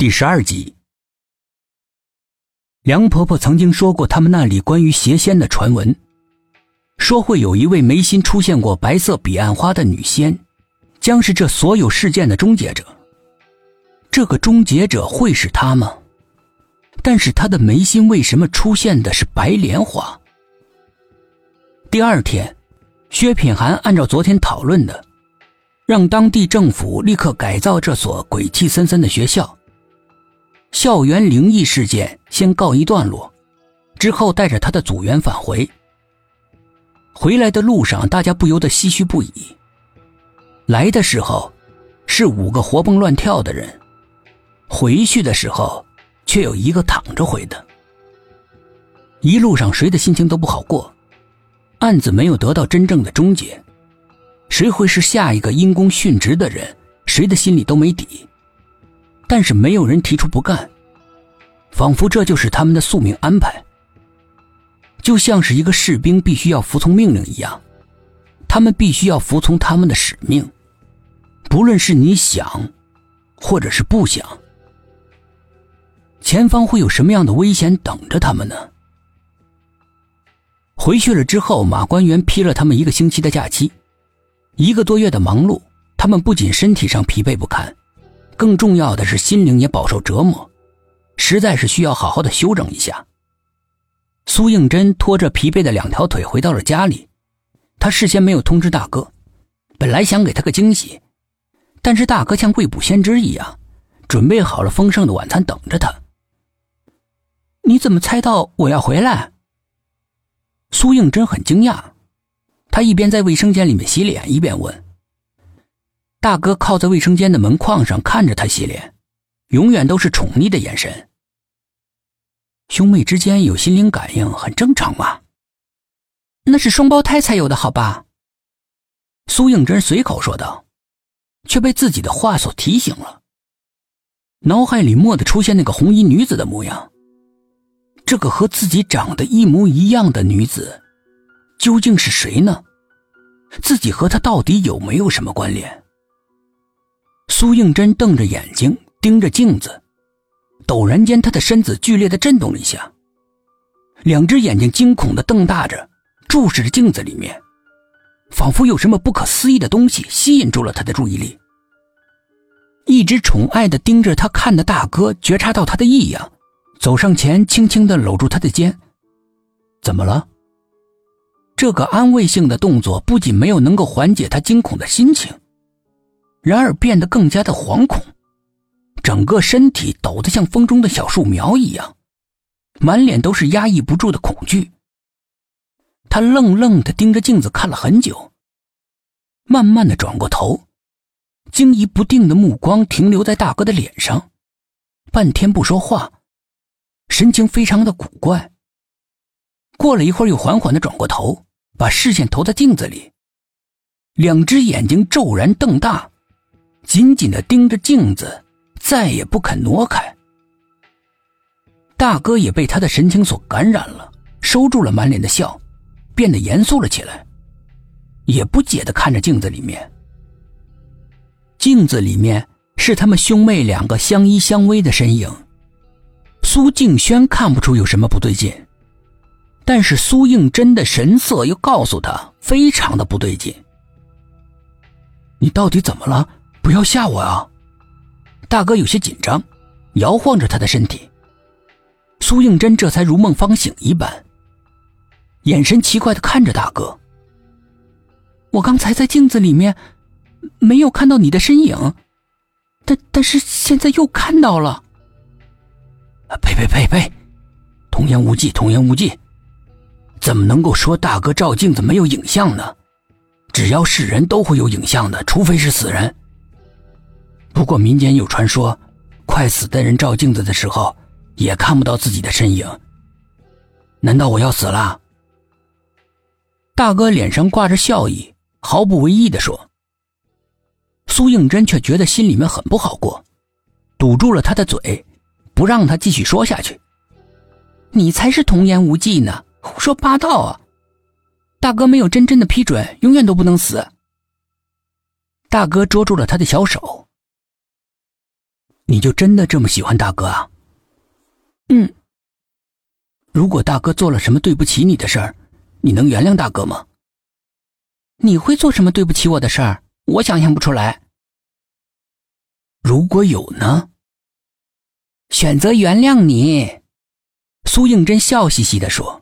第十二集，梁婆婆曾经说过他们那里关于邪仙的传闻，说会有一位眉心出现过白色彼岸花的女仙，将是这所有事件的终结者。这个终结者会是她吗？但是她的眉心为什么出现的是白莲花？第二天，薛品涵按照昨天讨论的，让当地政府立刻改造这所鬼气森森的学校。校园灵异事件先告一段落，之后带着他的组员返回。回来的路上，大家不由得唏嘘不已。来的时候是五个活蹦乱跳的人，回去的时候却有一个躺着回的。一路上谁的心情都不好过，案子没有得到真正的终结，谁会是下一个因公殉职的人，谁的心里都没底。但是没有人提出不干，仿佛这就是他们的宿命安排，就像是一个士兵必须要服从命令一样，他们必须要服从他们的使命，不论是你想，或者是不想。前方会有什么样的危险等着他们呢？回去了之后，马官员批了他们一个星期的假期，一个多月的忙碌，他们不仅身体上疲惫不堪。更重要的是，心灵也饱受折磨，实在是需要好好的休整一下。苏应真拖着疲惫的两条腿回到了家里，他事先没有通知大哥，本来想给他个惊喜，但是大哥像未卜先知一样，准备好了丰盛的晚餐等着他。你怎么猜到我要回来？苏应真很惊讶，他一边在卫生间里面洗脸，一边问。大哥靠在卫生间的门框上看着他洗脸，永远都是宠溺的眼神。兄妹之间有心灵感应很正常嘛，那是双胞胎才有的，好吧？苏应真随口说道，却被自己的话所提醒了。脑海里蓦地出现那个红衣女子的模样，这个和自己长得一模一样的女子，究竟是谁呢？自己和她到底有没有什么关联？苏应真瞪着眼睛盯着镜子，陡然间，他的身子剧烈的震动了一下，两只眼睛惊恐的瞪大着，注视着镜子里面，仿佛有什么不可思议的东西吸引住了他的注意力。一直宠爱的盯着他看的大哥觉察到他的异样，走上前，轻轻的搂住他的肩：“怎么了？”这个安慰性的动作不仅没有能够缓解他惊恐的心情。然而变得更加的惶恐，整个身体抖得像风中的小树苗一样，满脸都是压抑不住的恐惧。他愣愣的盯着镜子看了很久，慢慢的转过头，惊疑不定的目光停留在大哥的脸上，半天不说话，神情非常的古怪。过了一会儿，又缓缓的转过头，把视线投在镜子里，两只眼睛骤然瞪大。紧紧的盯着镜子，再也不肯挪开。大哥也被他的神情所感染了，收住了满脸的笑，变得严肃了起来，也不解的看着镜子里面。镜子里面是他们兄妹两个相依相偎的身影。苏静轩看不出有什么不对劲，但是苏应真的神色又告诉他非常的不对劲。你到底怎么了？不要吓我啊！大哥有些紧张，摇晃着他的身体。苏应真这才如梦方醒一般，眼神奇怪的看着大哥。我刚才在镜子里面没有看到你的身影，但但是现在又看到了。呸呸呸呸！童言无忌，童言无忌！怎么能够说大哥照镜子没有影像呢？只要是人都会有影像的，除非是死人。不过民间有传说，快死的人照镜子的时候也看不到自己的身影。难道我要死了？大哥脸上挂着笑意，毫不为意的说。苏应真却觉得心里面很不好过，堵住了他的嘴，不让他继续说下去。你才是童言无忌呢，胡说八道啊！大哥没有真真的批准，永远都不能死。大哥捉住了他的小手。你就真的这么喜欢大哥啊？嗯。如果大哥做了什么对不起你的事儿，你能原谅大哥吗？你会做什么对不起我的事儿？我想象不出来。如果有呢？选择原谅你。苏应真笑嘻嘻的说。